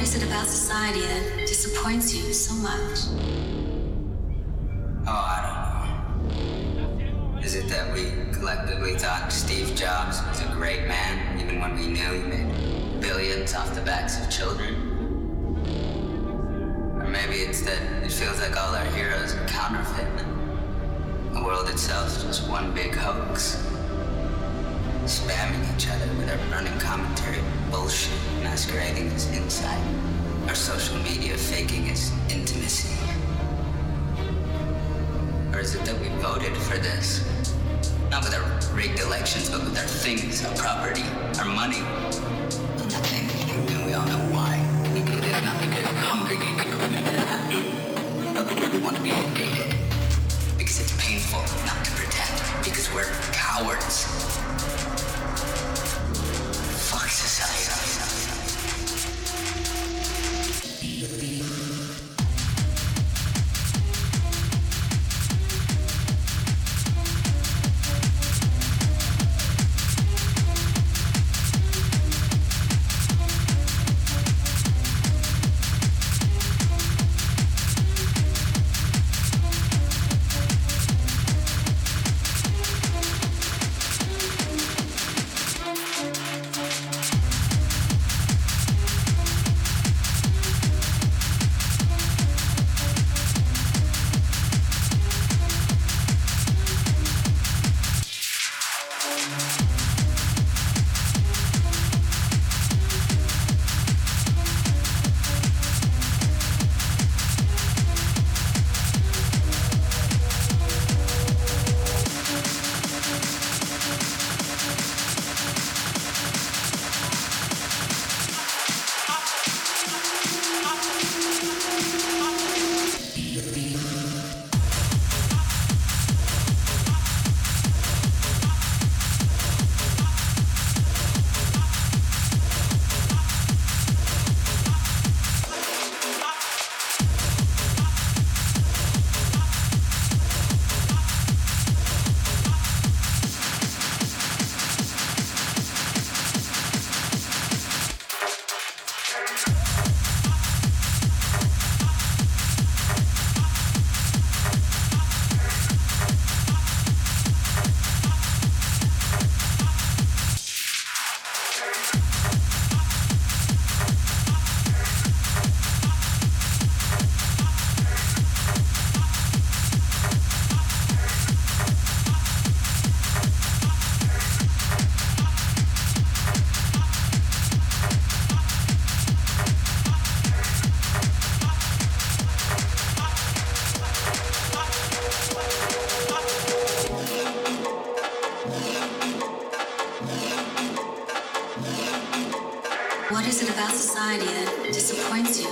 What is it about society that disappoints you so much? Oh, I don't know. Is it that we collectively thought Steve Jobs was a great man, even when we knew he made billions off the backs of children? Or maybe it's that it feels like all our heroes are counterfeit. The world itself is just one big hoax. Spamming each other with our running commentary bullshit masquerading as insight. Our social media faking as intimacy. Or is it that we voted for this? Not with our rigged elections, but with our things, our property, our money. Nothing. And we all know why. We it not because we're but because we want to be hated. Because it's painful not to pretend. Because we're cowards.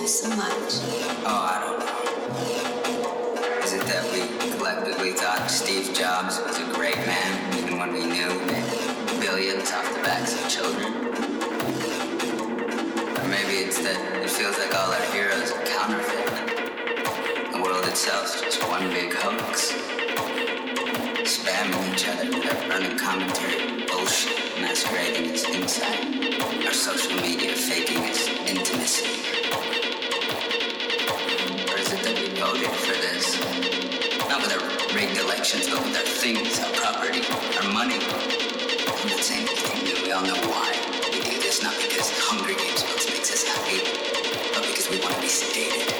So much? Oh, I don't know. Is it that we collectively thought Steve Jobs was a great man, even when we knew made billions off the backs of children? Or maybe it's that it feels like all our heroes are counterfeit. The world itself's just one big hoax. Spamming each other with our running commentary bullshit masquerading as insight. Our social media faking as intimacy. Voted for this? Not with our rigged elections, but with our things, our property, our money. I'm not saying. We all know why. We do this not because Hunger Games books makes us happy, but because we want to be sedated.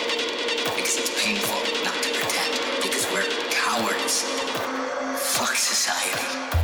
Because it's painful not to pretend. Because we're cowards. Fuck society.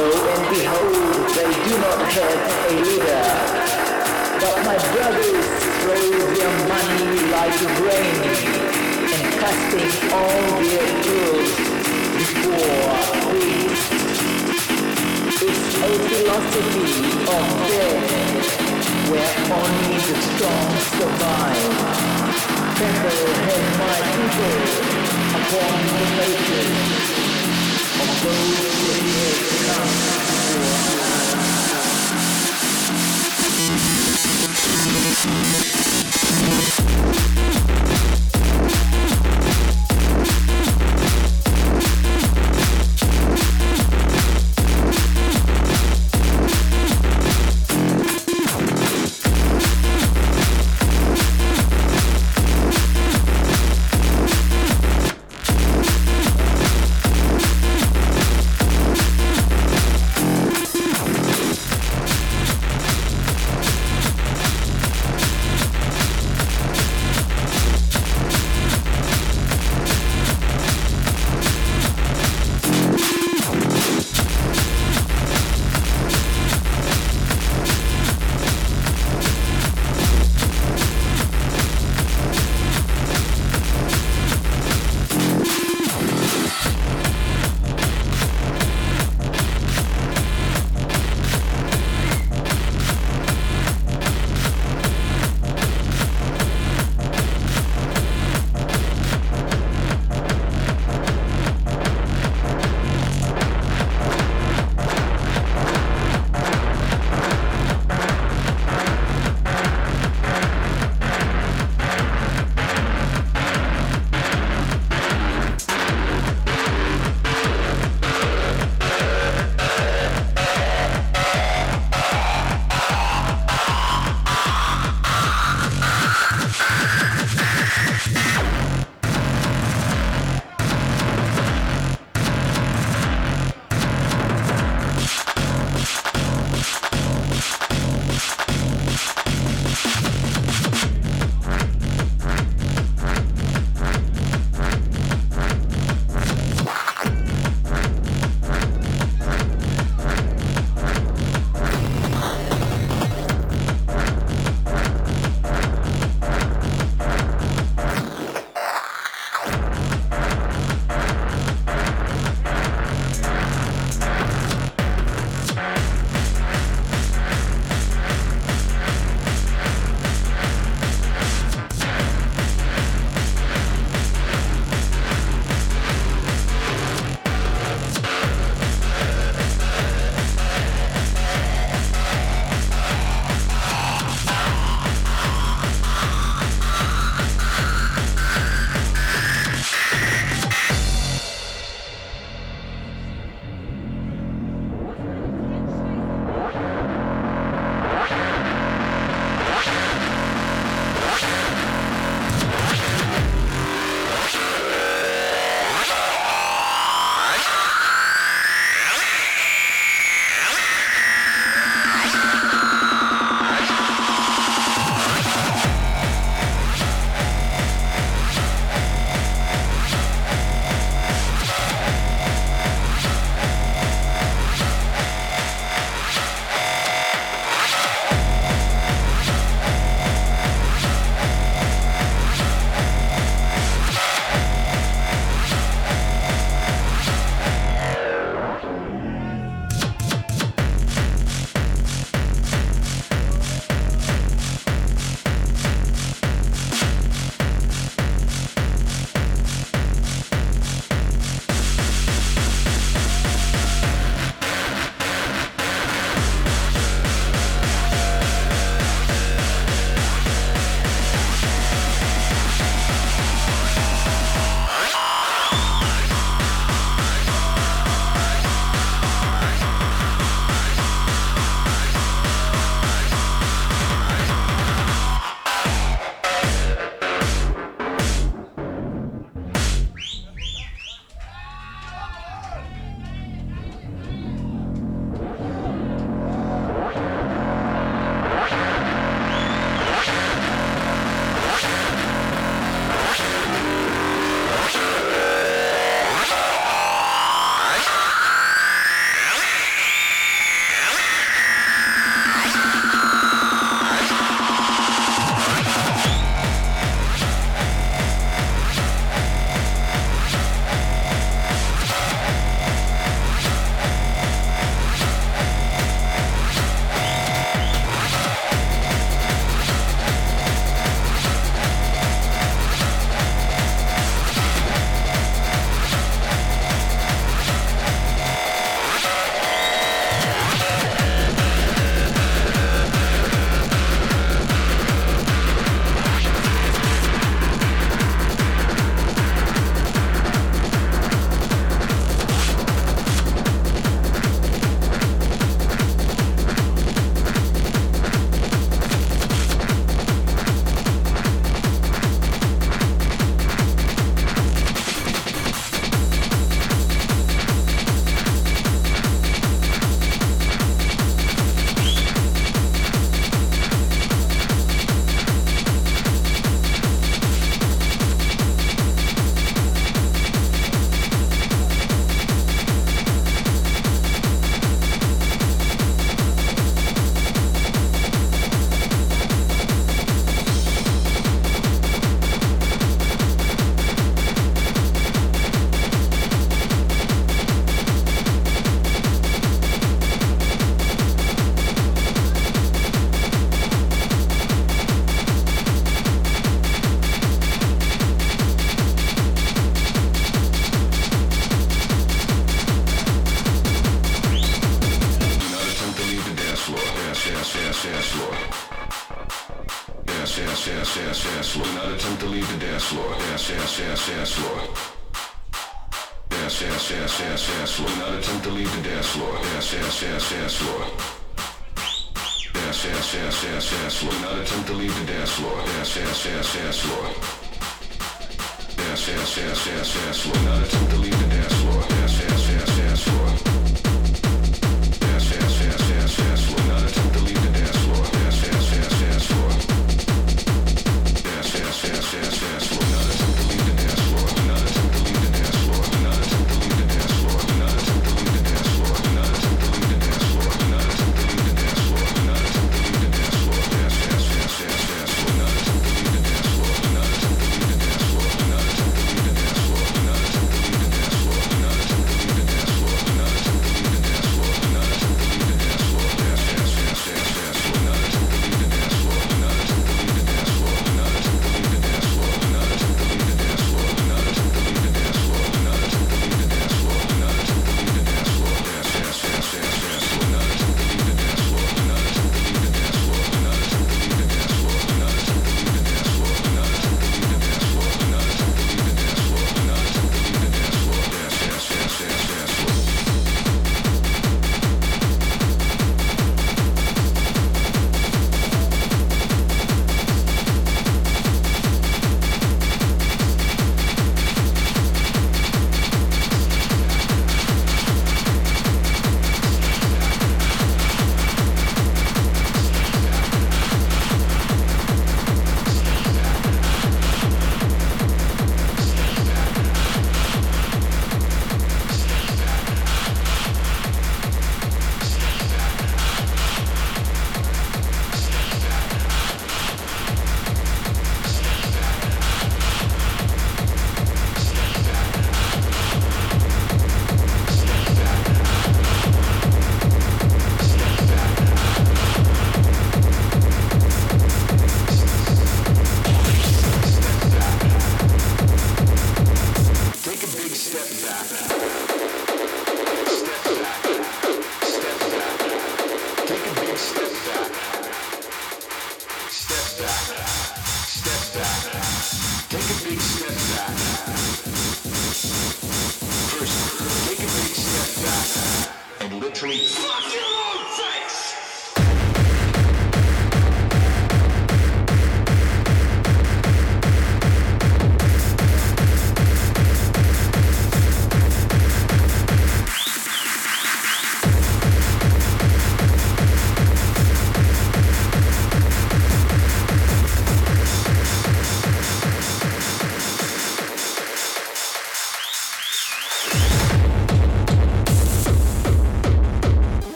Lo and behold, they do not have a leader. But my brothers throw their money like rain and casting all their ills before things. It's a philosophy of death where only the strong survive. Trample has my people upon the faces Thank you.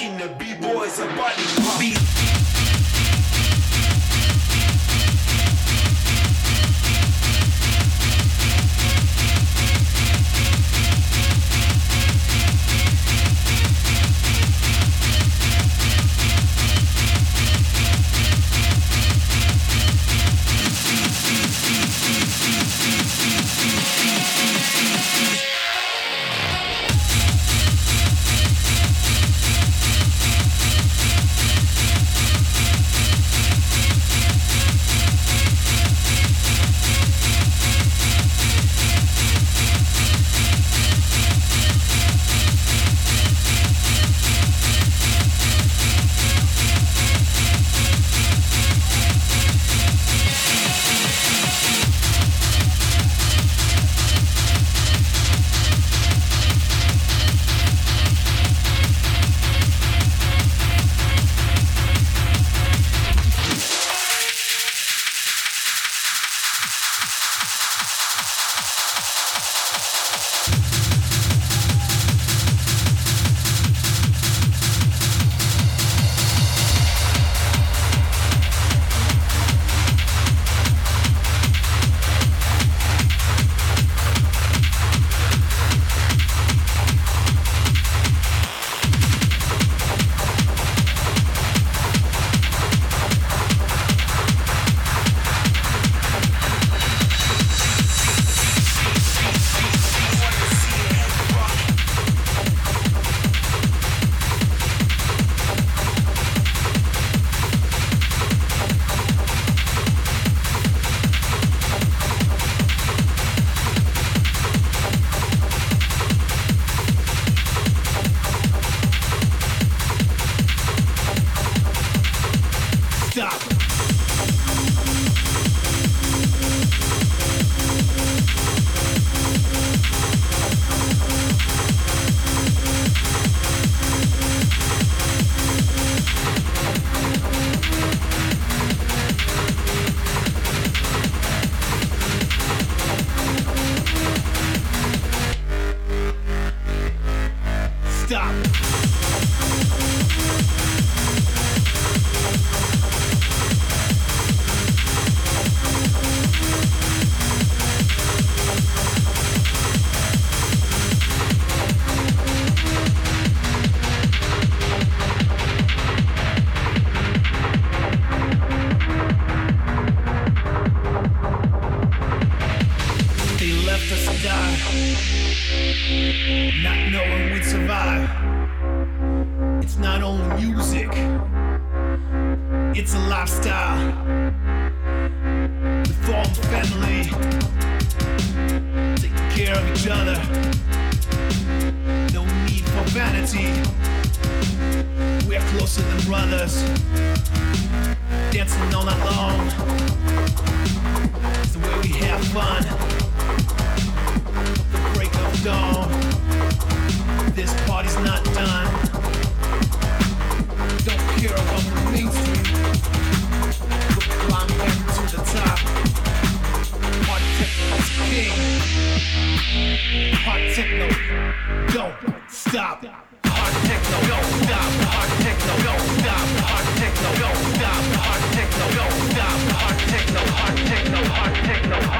Making the B-boys a body pop. knowing we'd survive. It's not only music, it's a lifestyle. We form a family, take care of each other. No need for vanity. We're closer than brothers, dancing all night long. It's the way we have fun. Break of dawn this party's not done. Don't care about who needs to. We're climbing to the top. Hard techno's king. Hard techno, don't stop. Hard techno, don't stop. Hard techno, don't stop. Hard techno, don't stop. Hard techno, don't stop. Hard techno, hard techno, hard techno, hard techno.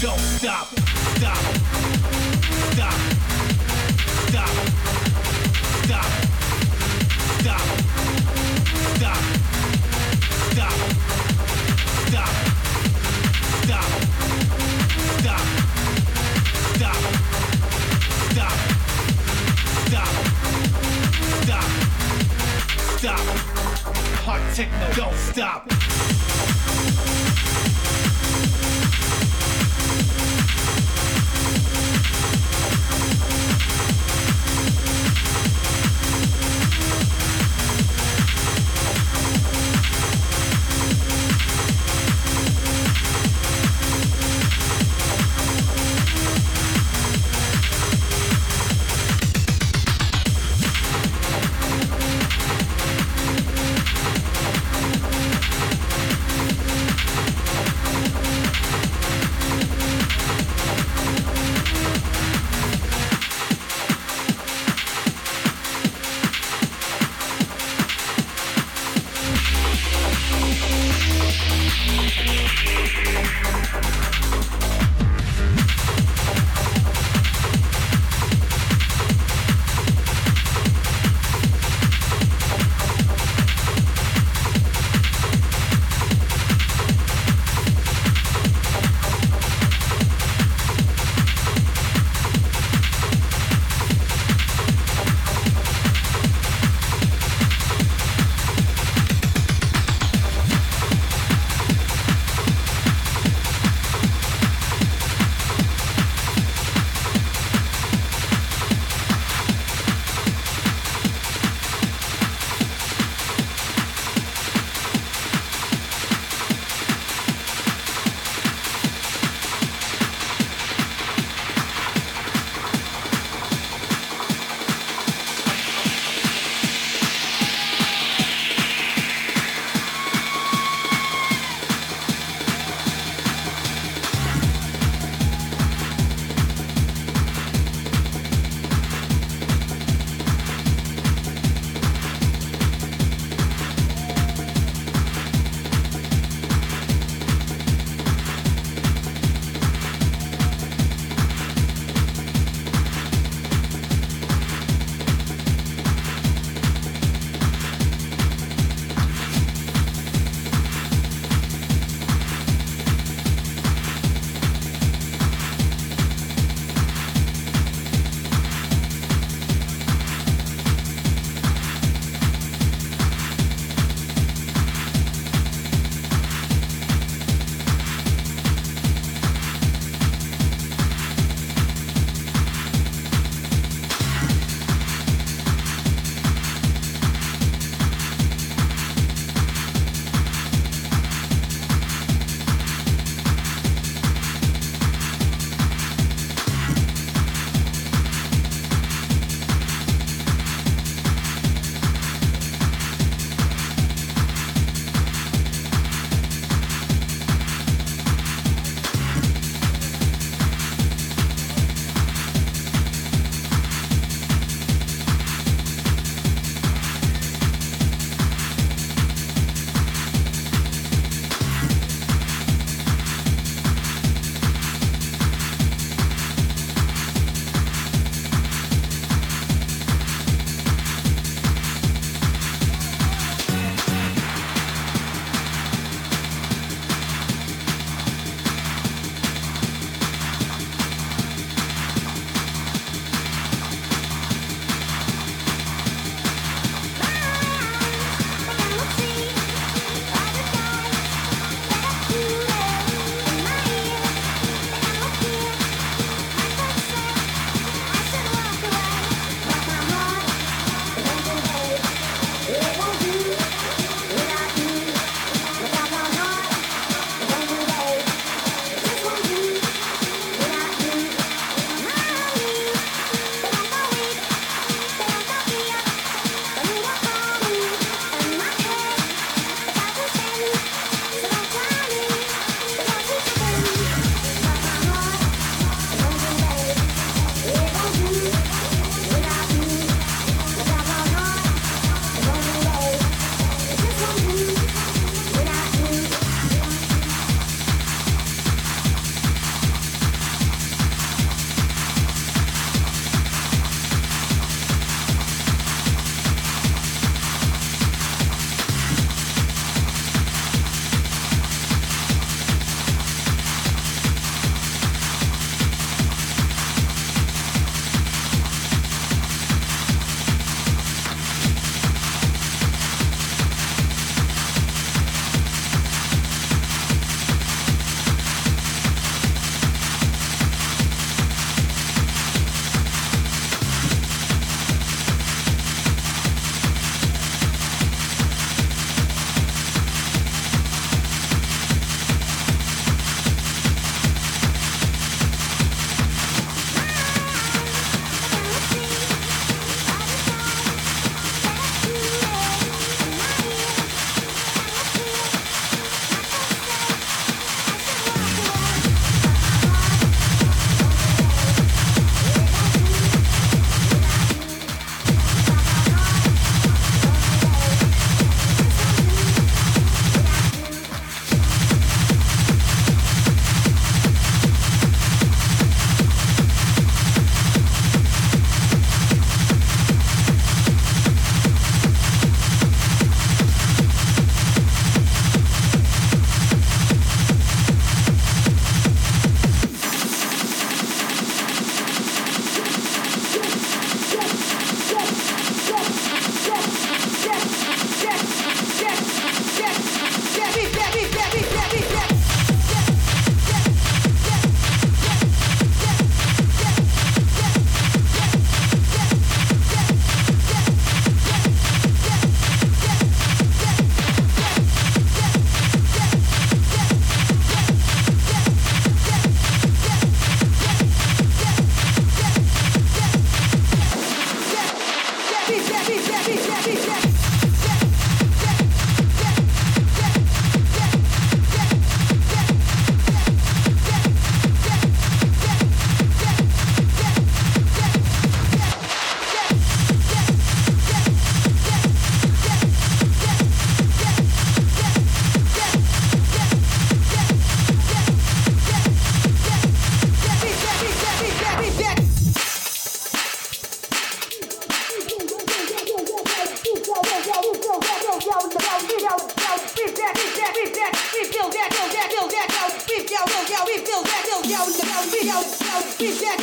Don't techno, don't stop. Pump. Beat Thank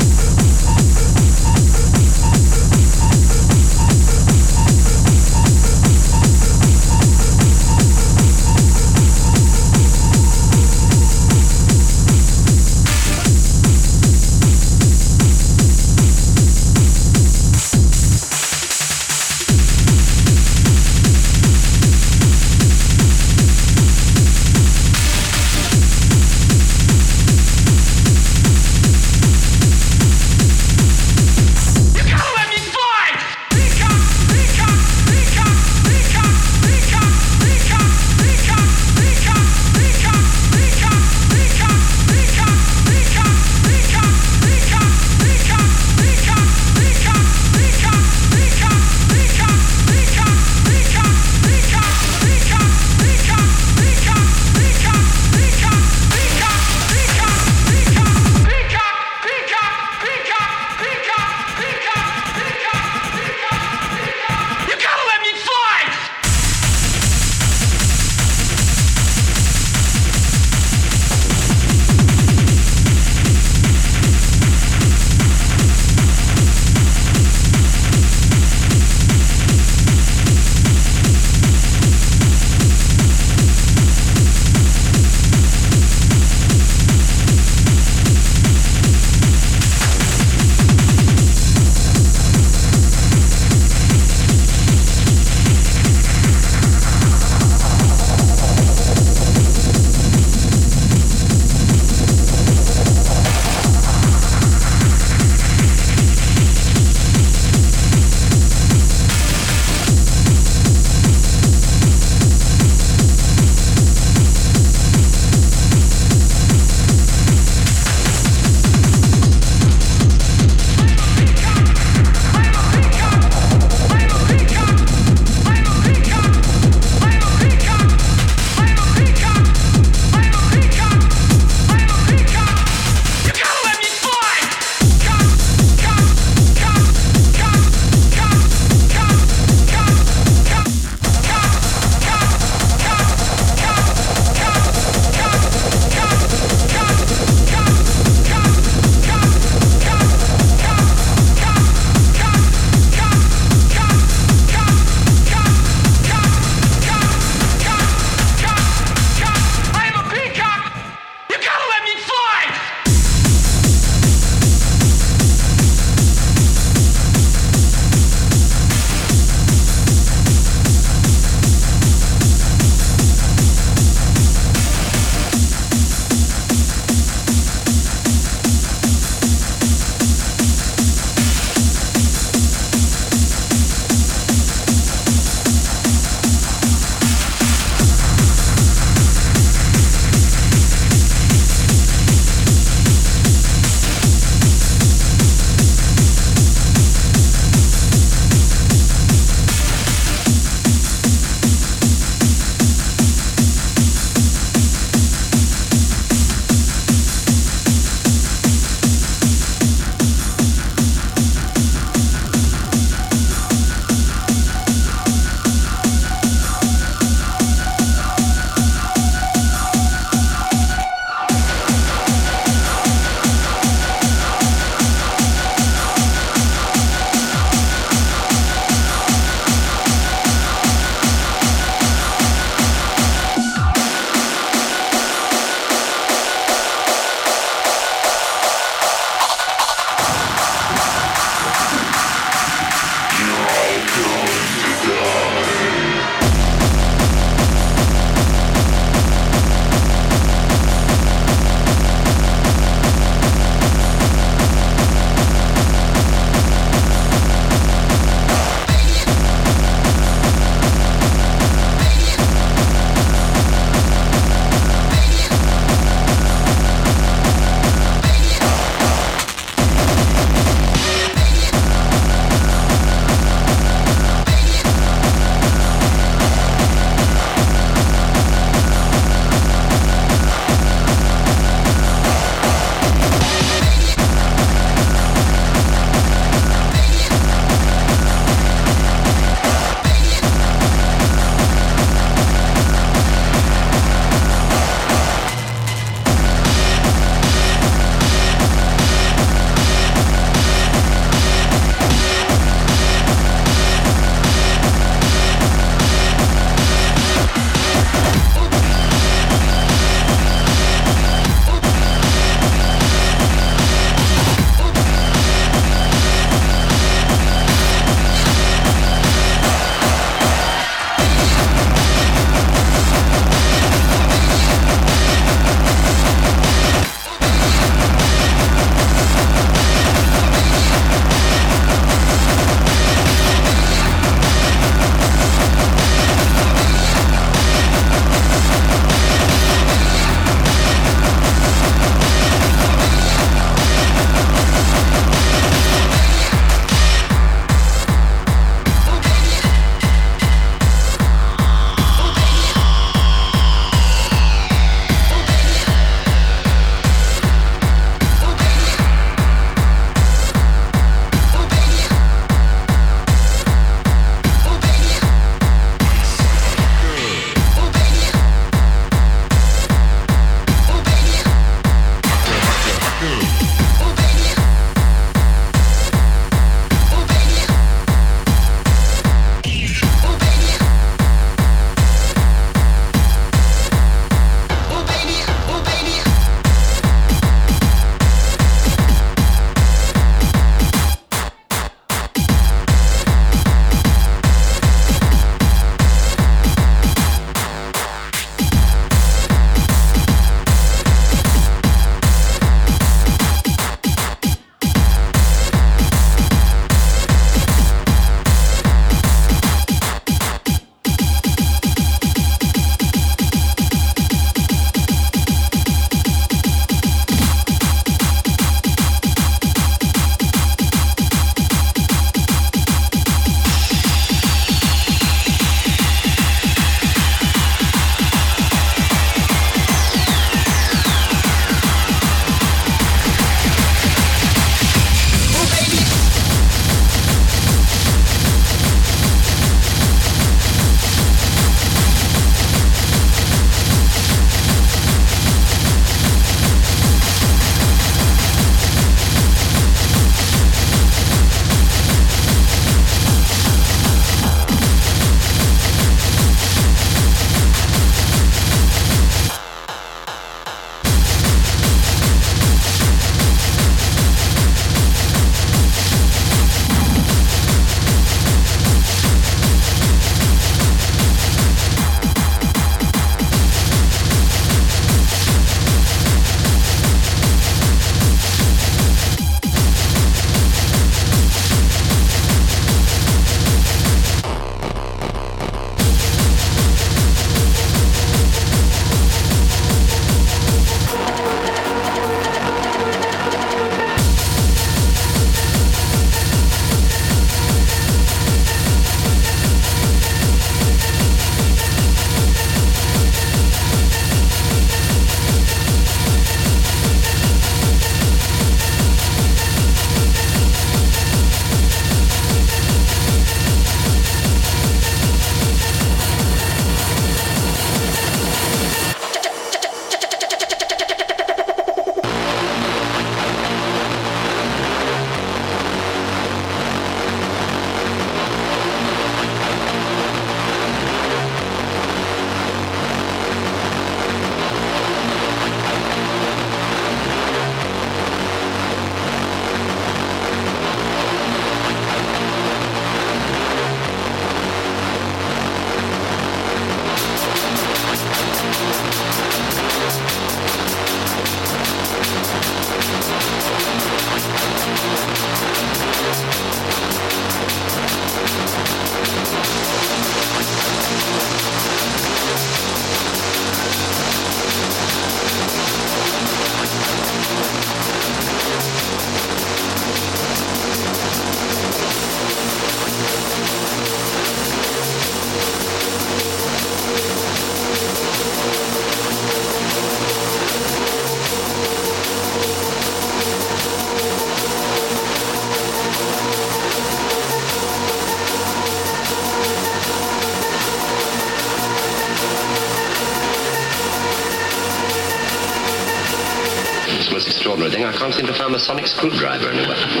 Can't seem to find a sonic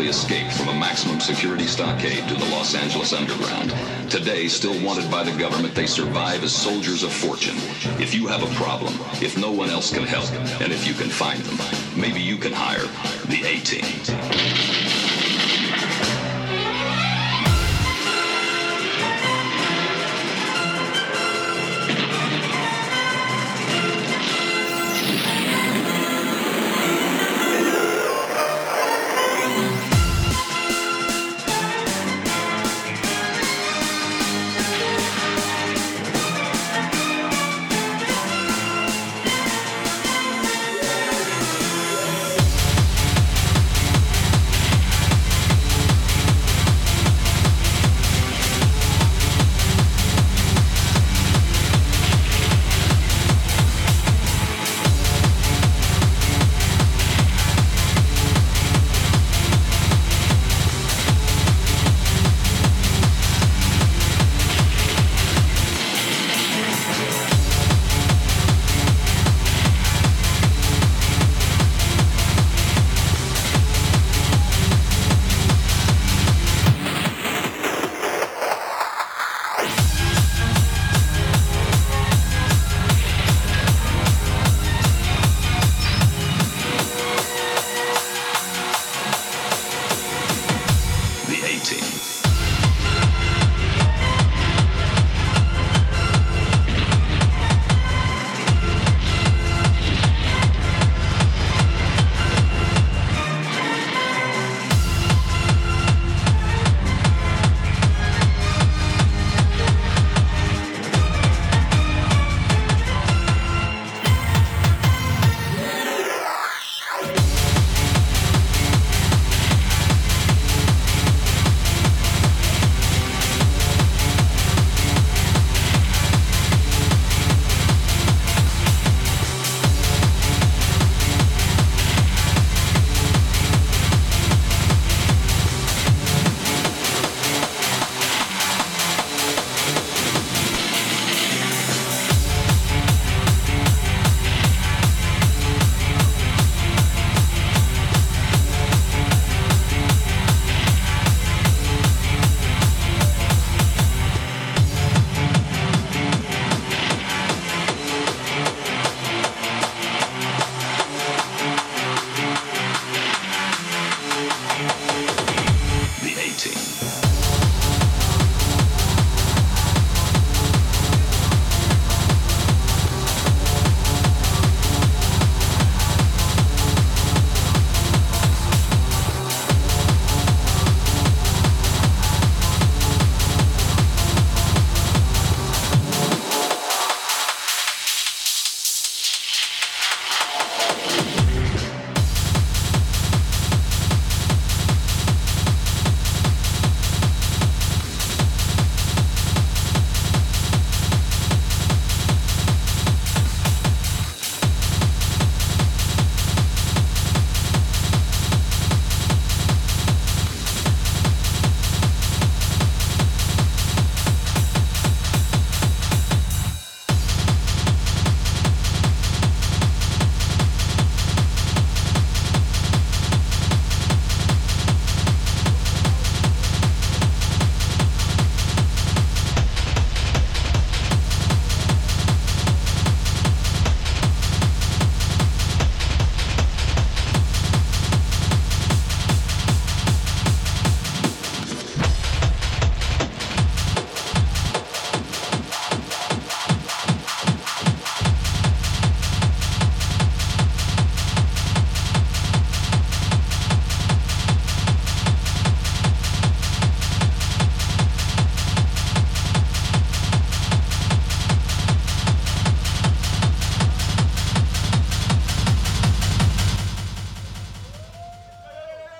safely escaped from a maximum security stockade to the Los Angeles underground. Today, still wanted by the government, they survive as soldiers of fortune. If you have a problem, if no one else can help, and if you can find them, maybe you can hire the A-Team.